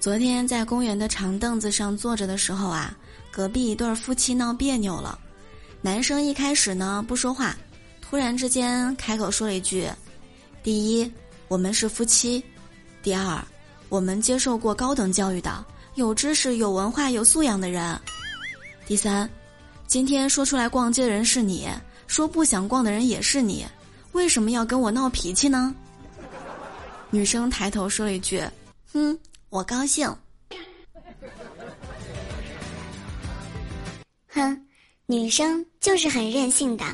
昨天在公园的长凳子上坐着的时候啊，隔壁一对夫妻闹别扭了。男生一开始呢不说话，突然之间开口说了一句：“第一，我们是夫妻；第二，我们接受过高等教育的，有知识、有文化、有素养的人；第三，今天说出来逛街的人是你，说不想逛的人也是你，为什么要跟我闹脾气呢？”女生抬头说了一句：“哼。”我高兴。哼，女生就是很任性的。